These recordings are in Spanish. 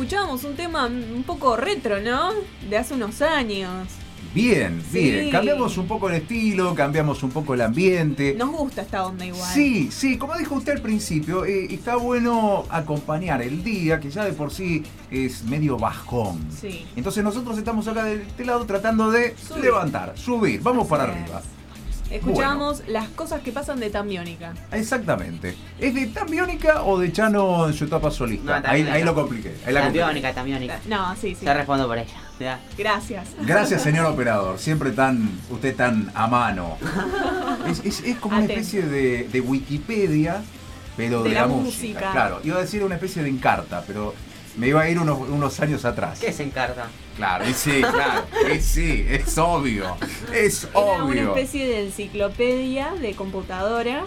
escuchábamos un tema un poco retro, ¿no? De hace unos años. Bien, Sí. bien. Cambiamos un poco el estilo, cambiamos un poco el ambiente. Nos gusta esta onda igual. Sí, sí, como dijo usted al principio, eh, está bueno acompañar el día, que ya de por sí es medio bajón. Sí. Entonces nosotros estamos acá de este lado tratando de Subir. levantar, subir, vamos para Así arriba. Escuchábamos las cosas que pasan de Tambiónica. Exactamente. ¿Es de Tambiónica o de Chano en su etapa solista? No, ahí, lo compliqué. Ahí la. Tambiónica, tambiónica. No, sí, sí. Ya respondo por ella. Ya. Gracias. Gracias, señor operador. Siempre tan, usted tan a mano. Es, es- es como una especie de, de Wikipedia, pero de, De la, la música. música. Claro, iba a decir una especie de encarta, pero me iba a ir unos, unos años atrás. ¿Qué se encarta? Claro, y sí, claro, y sí, es obvio. Es Era una obvio. especie de enciclopedia de computadora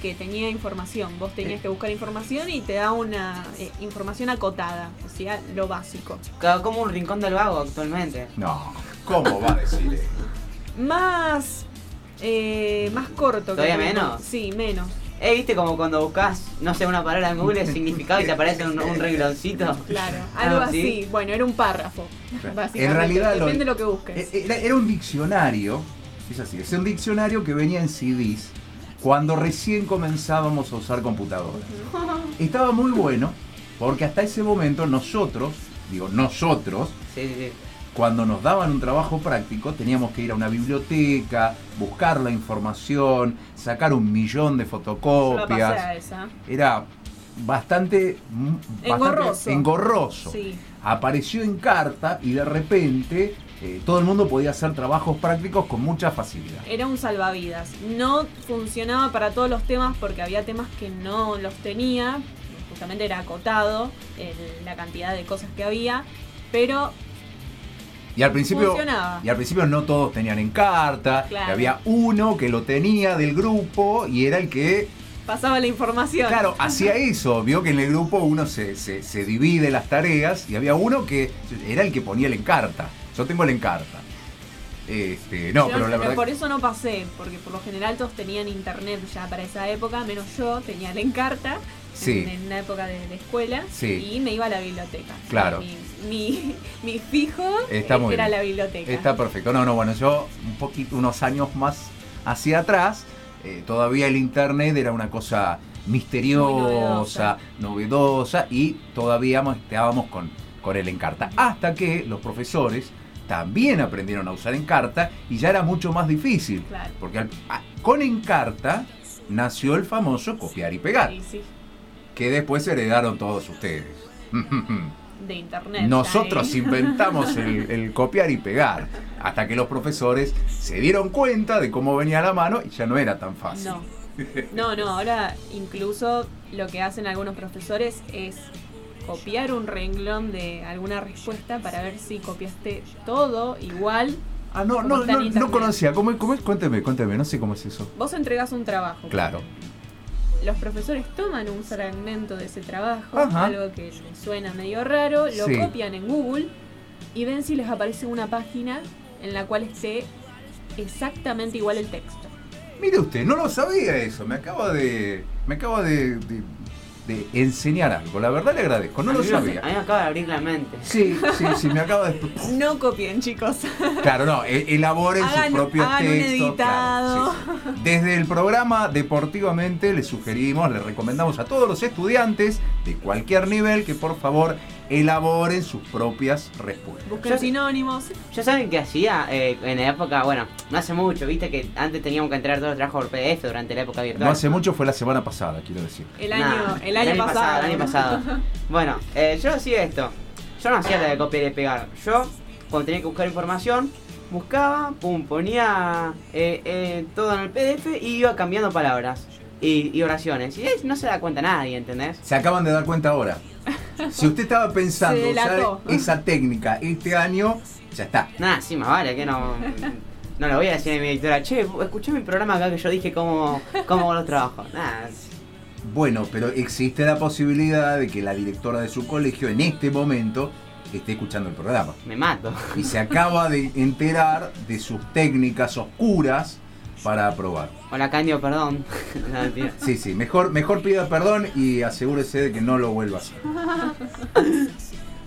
que tenía información. Vos tenías que buscar información y te da una eh, información acotada, o sea, lo básico. Ca- Como un rincón del vago actualmente. No, ¿cómo va a decir eso? Más eh, más corto. ¿Todavía menos? Sí, menos. Eh, ¿viste como cuando buscas, no sé, una palabra en Google, el significado y te aparece un, un rengloncito? Claro, algo Ah, ¿sí? así. Bueno, era un párrafo. Básicamente. En realidad lo- Depende de lo que busques. E- Era, era un diccionario, es así, es un diccionario que venía en CDs cuando recién comenzábamos a usar computadoras. Estaba muy bueno porque hasta ese momento nosotros, digo nosotros, Sí, sí, sí. Cuando nos daban un trabajo práctico teníamos que ir a una biblioteca, buscar la información, sacar un millón de fotocopias. Era bastante, mm, bastante Engorroso. engorroso. Sí. Apareció en carta y de repente eh, todo el mundo podía hacer trabajos prácticos con mucha facilidad. Era un salvavidas. No funcionaba para todos los temas porque había temas que no los tenía. Justamente era acotado el- la cantidad de cosas que había. Pero Y al principio, funcionaba. y al principio no todos tenían en carta, Claro. y había uno que lo tenía del grupo y era el que, pasaba la información. claro, hacía eso. Vio que en el grupo uno se, se- se divide las tareas y había uno que era el que ponía el encarta. Yo tengo el encarta. Este, no, Yo, pero la verdad. por eso no pasé, porque por lo general todos tenían internet ya para esa época, menos yo, tenía la encarta Sí. en, en una época de, de escuela Sí. y me iba a la biblioteca. Claro. Mi, mi, mi fijo Está muy era bien. la biblioteca. Está perfecto. No, no, bueno, yo un poquito, unos años más hacia atrás, eh, todavía el internet era una cosa misteriosa, novedosa, y todavía mo- estábamos con, con el encarta. Hasta que los profesores también aprendieron a usar encarta y ya era mucho más difícil. Claro. Porque al- con encarta nació el famoso copiar y pegar, Sí, sí, que después heredaron todos ustedes. de internet. Nosotros inventamos el, el copiar y pegar, hasta que los profesores se dieron cuenta de cómo venía la mano y ya no era tan fácil. No. No, no, ahora incluso lo que hacen algunos profesores es copiar un renglón de alguna respuesta para ver si copiaste todo igual. Ah, no, no, no, no conocía. ¿Cómo, es- cómo es? Cuénteme, cuénteme, no sé cómo es eso. Vos entregás un trabajo. Claro. Los profesores toman un fragmento de ese trabajo, Ajá. algo que les suena medio raro, lo Sí. copian en Google y ven si les aparece una página en la cual esté exactamente igual el texto. Mire usted, no lo sabía eso. Me acaba de. Me acaba de, de- de enseñar algo. La verdad le agradezco. No a lo sabía. A mí me acaba de abrir la mente. Sí, sí, sí, me acaba de. No copien, chicos. Claro, no, e- elaboren Hagan- sus propios hagan un textos. editado. claro, sí, sí. Desde el programa Deportivamente les sugerimos, les recomendamos a todos los estudiantes de cualquier nivel que por favor elaboren sus propias respuestas. Busquen sinónimos. ¿Ya saben qué hacía eh, en la época? Bueno, no hace mucho, viste que antes teníamos que entregar todos los trabajos por PDF durante la época virtual. No hace mucho fue la semana pasada, quiero decir. El Nah, año, el año, pasado. El año pasado. bueno, eh, yo hacía esto. Yo no hacía la de copiar y pegar. Yo, cuando tenía que buscar información, buscaba, pum, ponía eh, eh, todo en el PDF y iba cambiando palabras y, y oraciones. Y eh, no se da cuenta nadie, ¿entendés? Se acaban de dar cuenta ahora. Si usted estaba pensando usar esa técnica este año, ya está. Nada, sí, más vale, que no. No le voy a decir a mi editora, che, escuché mi programa acá que yo dije cómo, cómo los trabajos. Nada, Bueno, pero existe la posibilidad de que la directora de su colegio en este momento esté escuchando el programa. me mato. y se acaba de enterar de sus técnicas oscuras para aprobar. Hola, Candio, perdón. No. Sí, sí, mejor, mejor pida perdón y asegúrese de que no lo vuelva a hacer.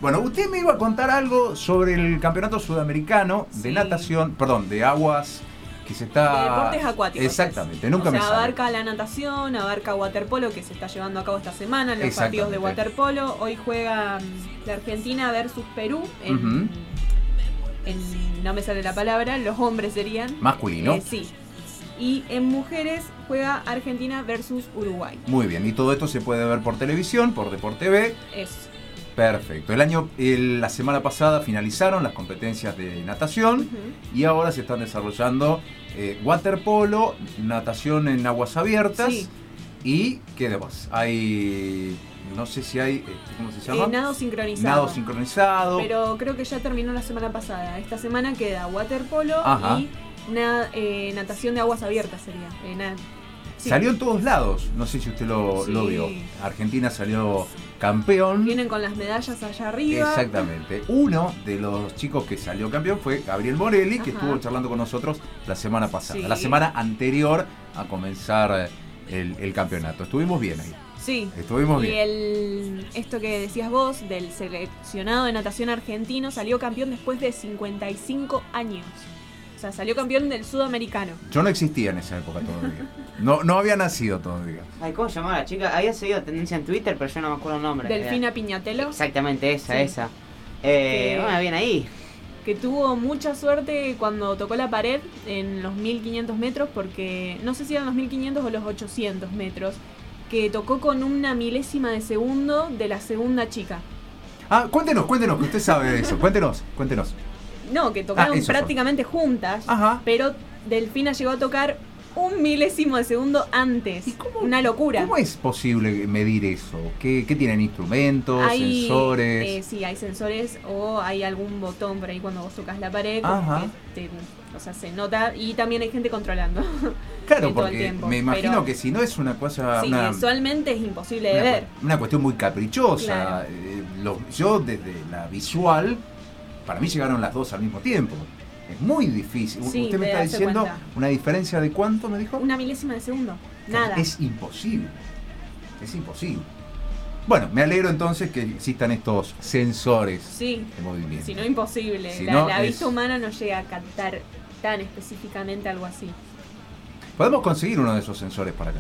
Bueno, usted me iba a contar algo sobre el campeonato sudamericano de Sí. natación, perdón, de aguas que se está... De deportes acuáticos. Exactamente, nunca o sea, me sale. abarca la natación, abarca waterpolo que se está llevando a cabo esta semana, los partidos de waterpolo. Hoy juega mm, la Argentina versus Perú en- no me sale la palabra, los hombres serían. Masculino. Eh, sí. Y en mujeres juega Argentina versus Uruguay. Muy bien, y todo esto se puede ver por televisión, por Deporte B. Es. Perfecto. El año, el- la semana pasada finalizaron las competencias de natación y ahora se están desarrollando eh, waterpolo, natación en aguas abiertas Sí. y ¿qué demás? Hay, no sé si hay, este, ¿cómo se llama? Eh, nado sincronizado. Nado sincronizado. Pero creo que ya terminó la semana pasada. Esta semana queda waterpolo Ajá. y na- eh, natación de aguas abiertas sería. Eh, na- sí. Salió en todos lados, no sé si usted lo, Sí. lo vio. Argentina salió campeón. Vienen con las medallas allá arriba. Exactamente. Uno de los chicos que salió campeón fue Gabriel Morelli, que estuvo charlando con nosotros la semana pasada, Sí. la semana anterior a comenzar eh, el, el campeonato. Estuvimos bien ahí. Sí. Estuvimos Y bien. el, esto que decías vos del seleccionado de natación argentino salió campeón después de 55 años. O sea, salió campeón del sudamericano. Yo no existía en esa época todavía. No, no había nacido todavía. Ay, ¿cómo se llamaba la chica? Había seguido tendencia en Twitter, pero yo no me acuerdo el nombre. Delfina Piñatelo, Exactamente, esa, Sí. esa. Eh, Que- bueno, bien ahí. que tuvo mucha suerte cuando tocó la pared en los 1500 metros, porque no sé si eran los 1500 o los 800 metros, que tocó con una milésima de segundo de la segunda chica. Ah, cuéntenos, cuéntenos, que usted sabe de eso. Cuéntenos, cuéntenos. No, que tocaron Ah, fue. prácticamente juntas, Ajá. pero Delfina llegó a tocar un milésimo de segundo antes. ¿Y cómo- Una locura. ¿Cómo es posible medir eso? ¿Qué, qué tienen? ¿Instrumentos? Hay, ¿Sensores? eh, sí, hay sensores o hay algún botón por ahí cuando vos tocas la pared. como Ajá. que te- o sea, se nota y también hay gente controlando. claro, porque tiempo, me imagino pero- que si no es una cosa... sí, una, visualmente es imposible de una, ver. una cuestión muy caprichosa. Claro. Eh, lo- yo desde la visual, para mí llegaron las dos al mismo tiempo. Es muy difícil. Sí, Usted me está diciendo cuenta. una diferencia de cuánto me dijo. Una milésima de segundo. Nada. Es imposible. Es imposible. Bueno, me alegro entonces que existan estos sensores Sí, de movimiento. si no imposible. Si la no, la es- vista humana no llega a captar tan específicamente algo así. Podemos conseguir uno de esos sensores para acá.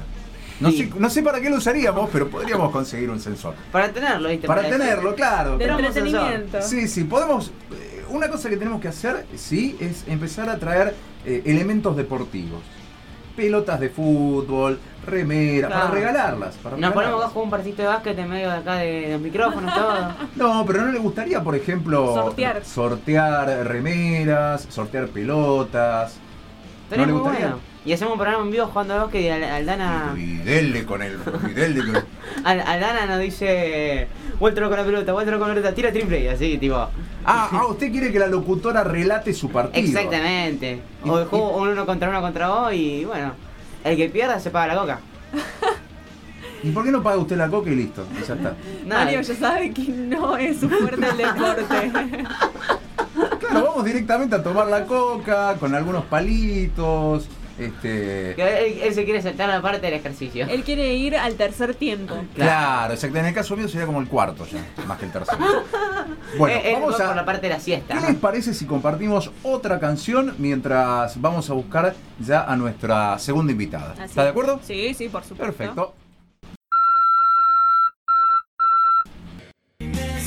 No, Sí. sé, no sé para qué lo usaríamos, pero podríamos conseguir un sensor. Para tenerlo, ¿viste? Para tenerlo, claro. De entretenimiento. Sí, sí, podemos. eh, Una cosa que tenemos que hacer, sí, es empezar a traer eh, elementos deportivos. Pelotas de fútbol, remeras, Claro. para regalarlas. Para Nos ponemos a jugar un partidito de básquet en medio de acá de, los micrófonos, todo. No, pero no le gustaría, por ejemplo, Sortear. sortear remeras, sortear pelotas. Estaría ¿No le gustaría? bueno. Y hacemos un programa en vivo jugando a básquet y Al- Aldana, Y dele con el. Y dele con el- Al- Aldana nos dice, vuéltelo con la pelota, vuéltelo con la pelota, tira triple y así, tipo. Ah, ah, usted quiere que la locutora relate su partido. Exactamente. O y- juego un uno contra uno contra vos y bueno, el que pierda se paga la coca. ¿Y por qué no paga usted la coca y listo? Y ya está. Mario ya sabe que no es su fuerte el deporte. Claro, vamos directamente a tomar la coca con algunos palitos. Este. Él, él se quiere saltar la parte del ejercicio. Él quiere ir al tercer tiempo. Claro, exacto. En el caso mío sería como el cuarto ya, más que el tercero. Bueno, Él- él vamos va por la a. parte de la siesta. ¿Qué les parece si compartimos otra canción mientras vamos a buscar ya a nuestra segunda invitada? Así. ¿Está de acuerdo? Sí, sí, por supuesto. Perfecto.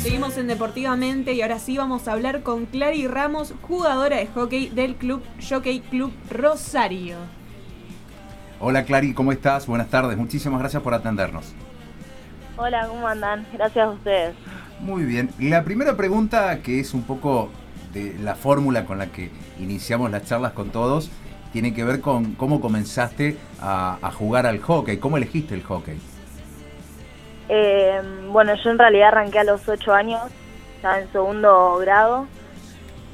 Seguimos en Deportivamente y ahora sí vamos a hablar con Clary Ramos, jugadora de hockey del club Jockey Club Rosario. Hola Clary, ¿cómo estás? Buenas tardes. Muchísimas gracias por atendernos. Hola, ¿cómo andan? Gracias a ustedes. Muy bien. La primera pregunta, que es un poco de la fórmula con la que iniciamos las charlas con todos, tiene que ver con cómo comenzaste a, a jugar al hockey, cómo elegiste el hockey. Eh, bueno, yo en realidad arranqué a los 8 años, estaba en segundo grado.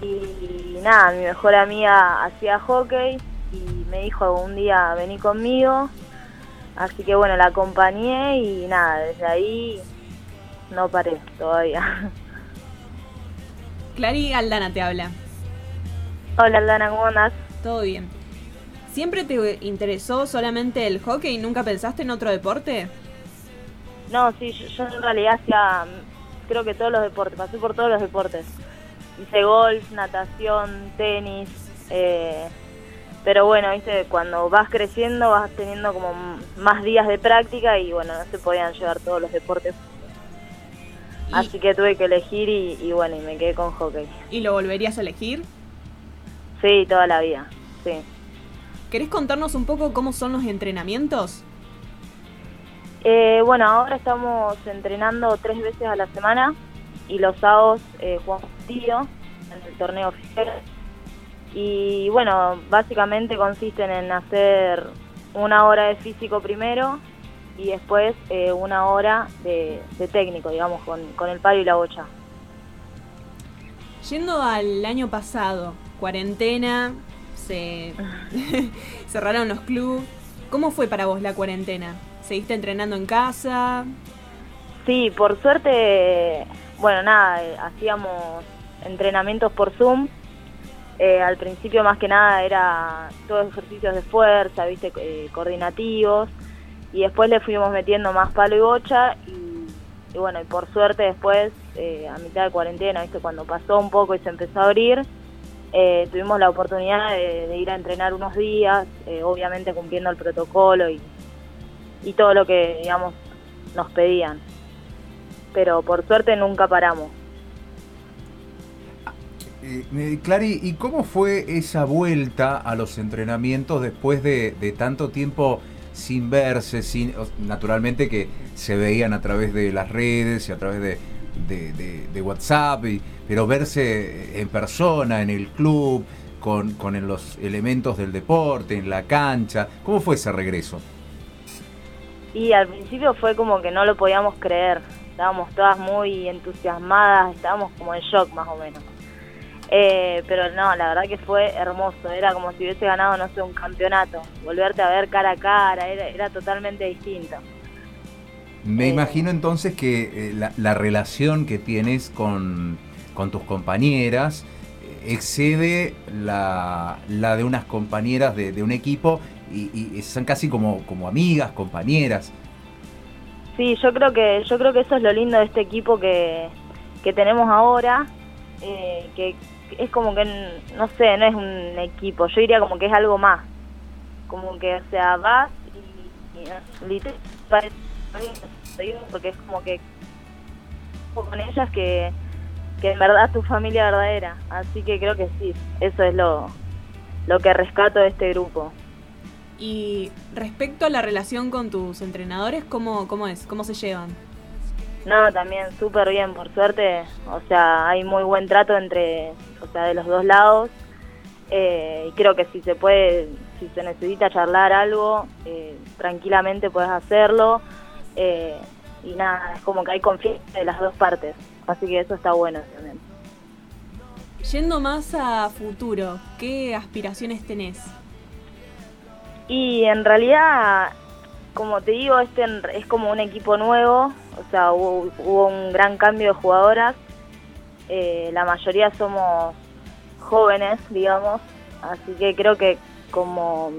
Y nada, mi mejor amiga hacía hockey y me dijo un día vení conmigo. Así que bueno, la acompañé y nada, desde ahí no paré todavía. Clary Aldana te habla. Hola Aldana, ¿cómo andás? Todo bien. ¿Siempre te interesó solamente el hockey y nunca pensaste en otro deporte? No, sí, yo, yo en realidad hacía creo que todos los deportes, pasé por todos los deportes. Hice golf, natación, tenis, eh, pero bueno, viste, cuando vas creciendo vas teniendo como más días de práctica y bueno, no se podían llevar todos los deportes. Así que tuve que elegir y, y bueno, y me quedé con hockey. ¿Y lo volverías a elegir? Sí, toda la vida, sí. ¿Querés contarnos un poco cómo son los entrenamientos? Eh, bueno, ahora estamos entrenando tres veces a la semana y los sábados eh, jugamos tío en el torneo oficial. Y bueno, básicamente consisten en hacer una hora de físico primero y después eh, una hora de, de técnico, digamos, con, con el palo y la bocha. Yendo al año pasado, cuarentena, se cerraron los clubes. ¿Cómo fue para vos la cuarentena? ¿Seguiste entrenando en casa? Sí, por suerte, bueno, nada, eh, hacíamos entrenamientos por Zoom. Eh, al principio más que nada era todos ejercicios de fuerza, viste, eh, coordinativos. Y después le fuimos metiendo más palo y bocha. Y, y bueno, y por suerte después, eh, a mitad de cuarentena, viste, cuando pasó un poco y se empezó a abrir, eh, tuvimos la oportunidad de, de ir a entrenar unos días, obviamente cumpliendo el protocolo y, y todo lo que, digamos, nos pedían. Pero por suerte nunca paramos. Eh, eh, Clary, ¿y cómo fue esa vuelta a los entrenamientos después de, tanto tiempo sin verse, sin, naturalmente que se veían a través de las redes y a través de, WhatsApp, pero verse en persona, en el club, con, con los elementos del deporte, en la cancha? ¿Cómo fue ese regreso? Y al principio fue como que no lo podíamos creer. Estábamos todas muy entusiasmadas, estábamos como en shock más o menos. Eh, pero no, la verdad que fue hermoso. Era como si hubiese ganado, no sé, un campeonato. Volverte a ver cara a cara, era, era totalmente distinto. Me Eh. imagino entonces que eh, la, la relación que tienes con, con tus compañeras excede la, la de unas compañeras de, de un equipo y, y son casi como, como amigas, compañeras. Sí, yo creo que yo creo que eso es lo lindo de este equipo que, que tenemos ahora, eh, que es como que, no sé, no es un equipo, yo diría como que es algo más. Como que, o sea, vas y, y parece- porque es como que con ellas que, que en verdad tu familia verdadera. Así que creo que sí, eso es lo, lo que rescato de este grupo. Y respecto a la relación con tus entrenadores, ¿cómo, cómo es? ¿Cómo se llevan? No, también súper bien, por suerte. O sea, hay muy buen trato entre, o sea, de los dos lados. Eh, y creo que si se puede, si se necesita charlar algo, eh, tranquilamente puedes hacerlo. Eh, y nada, es como que hay confianza de las dos partes. Así que eso está bueno también. Yendo más a futuro, ¿qué aspiraciones tenés? Y en realidad, como te digo, este es como un equipo nuevo, o sea, hubo, hubo un gran cambio de jugadoras. Eh, la mayoría somos jóvenes, digamos, así que creo que como,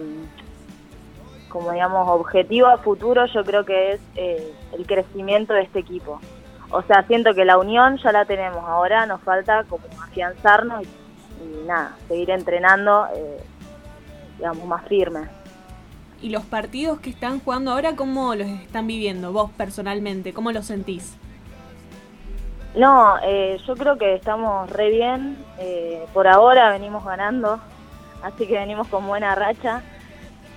como digamos, objetivo a futuro yo creo que es eh, el crecimiento de este equipo. O sea, siento que la unión ya la tenemos, ahora nos falta como afianzarnos y, nada, seguir entrenando, eh, digamos, más firme. ¿Y los partidos que están jugando ahora, cómo los están viviendo vos personalmente? ¿Cómo los sentís? No, eh, yo creo que estamos re bien. eh, por ahora venimos ganando, así que venimos con buena racha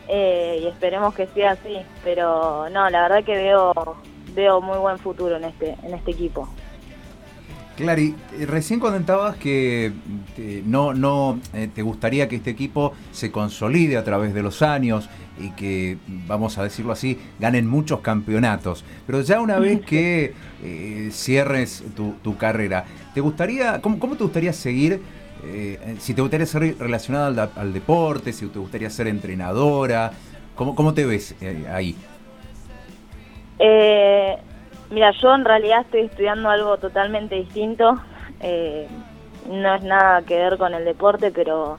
eh, y esperemos que sea así. Pero no, la verdad que veo veo muy buen futuro en este en este equipo. Clary, recién comentabas que eh, no, no eh, te gustaría que este equipo se consolide a través de los años y que, vamos a decirlo así, ganen muchos campeonatos. Pero ya una vez que eh, cierres tu, tu carrera, ¿te gustaría, cómo, cómo te gustaría seguir? eh, si te gustaría ser relacionada al, deporte, si te gustaría ser entrenadora, ¿cómo, cómo te ves eh, ahí? Eh, mira, yo en realidad estoy estudiando algo totalmente distinto. eh, no es nada que ver con el deporte, pero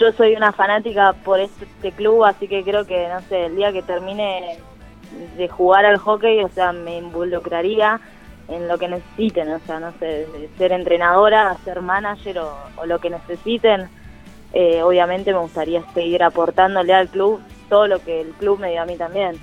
yo soy una fanática por este club, así que creo que, no sé, el día que termine de jugar al hockey, o sea, me involucraría en lo que necesiten, o sea, no sé, ser entrenadora, ser manager o, o lo que necesiten. Eh, obviamente me gustaría seguir aportándole al club todo lo que el club me dio a mí también.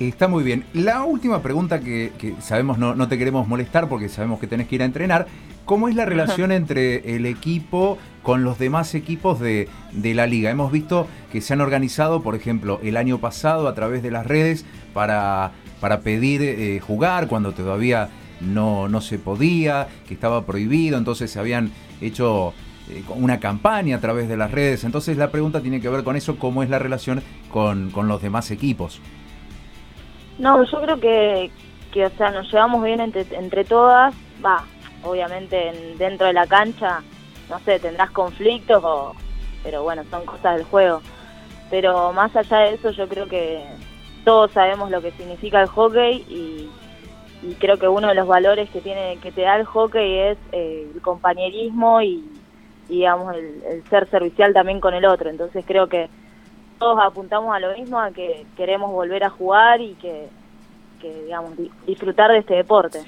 Está muy bien. La última pregunta que, que sabemos no, no, te queremos molestar porque sabemos que tenés que ir a entrenar. ¿Cómo es la relación entre el equipo con los demás equipos de, de, la liga? Hemos visto que se han organizado, por ejemplo, el año pasado a través de las redes para, para pedir eh, jugar cuando todavía no, no se podía, que estaba prohibido, entonces se habían hecho eh, una campaña a través de las redes. Entonces la pregunta tiene que ver con eso, cómo es la relación con, con los demás equipos. No, yo creo que, que o sea, nos llevamos bien entre, entre todas. Va, obviamente en, dentro de la cancha, no sé, tendrás conflictos, o, pero bueno, son cosas del juego. Pero más allá de eso, yo creo que todos sabemos lo que significa el hockey y, y creo que uno de los valores que tiene que te da el hockey es eh, el compañerismo y, digamos el, el, ser servicial también con el otro. Entonces creo que todos apuntamos a lo mismo, a que queremos volver a jugar y que, que digamos disfrutar de este deporte.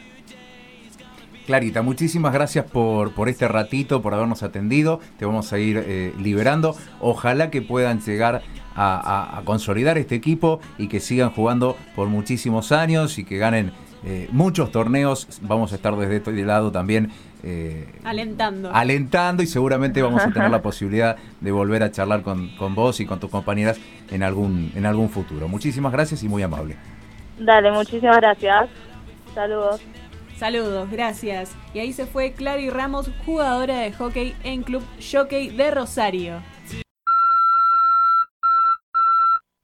Clarita, muchísimas gracias por, por este ratito, por habernos atendido. Te vamos a ir eh, liberando. Ojalá que puedan llegar a, a, a, consolidar este equipo y que sigan jugando por muchísimos años y que ganen eh, muchos torneos. Vamos a estar desde este lado también. Eh, alentando. Alentando y seguramente vamos a tener la posibilidad de volver a charlar con, con vos y con tus compañeras en algún, en algún futuro. Muchísimas gracias y muy amable. Dale, muchísimas gracias. Saludos. Saludos, gracias. Y ahí se fue Clary Ramos, jugadora de hockey en Club Jockey de Rosario.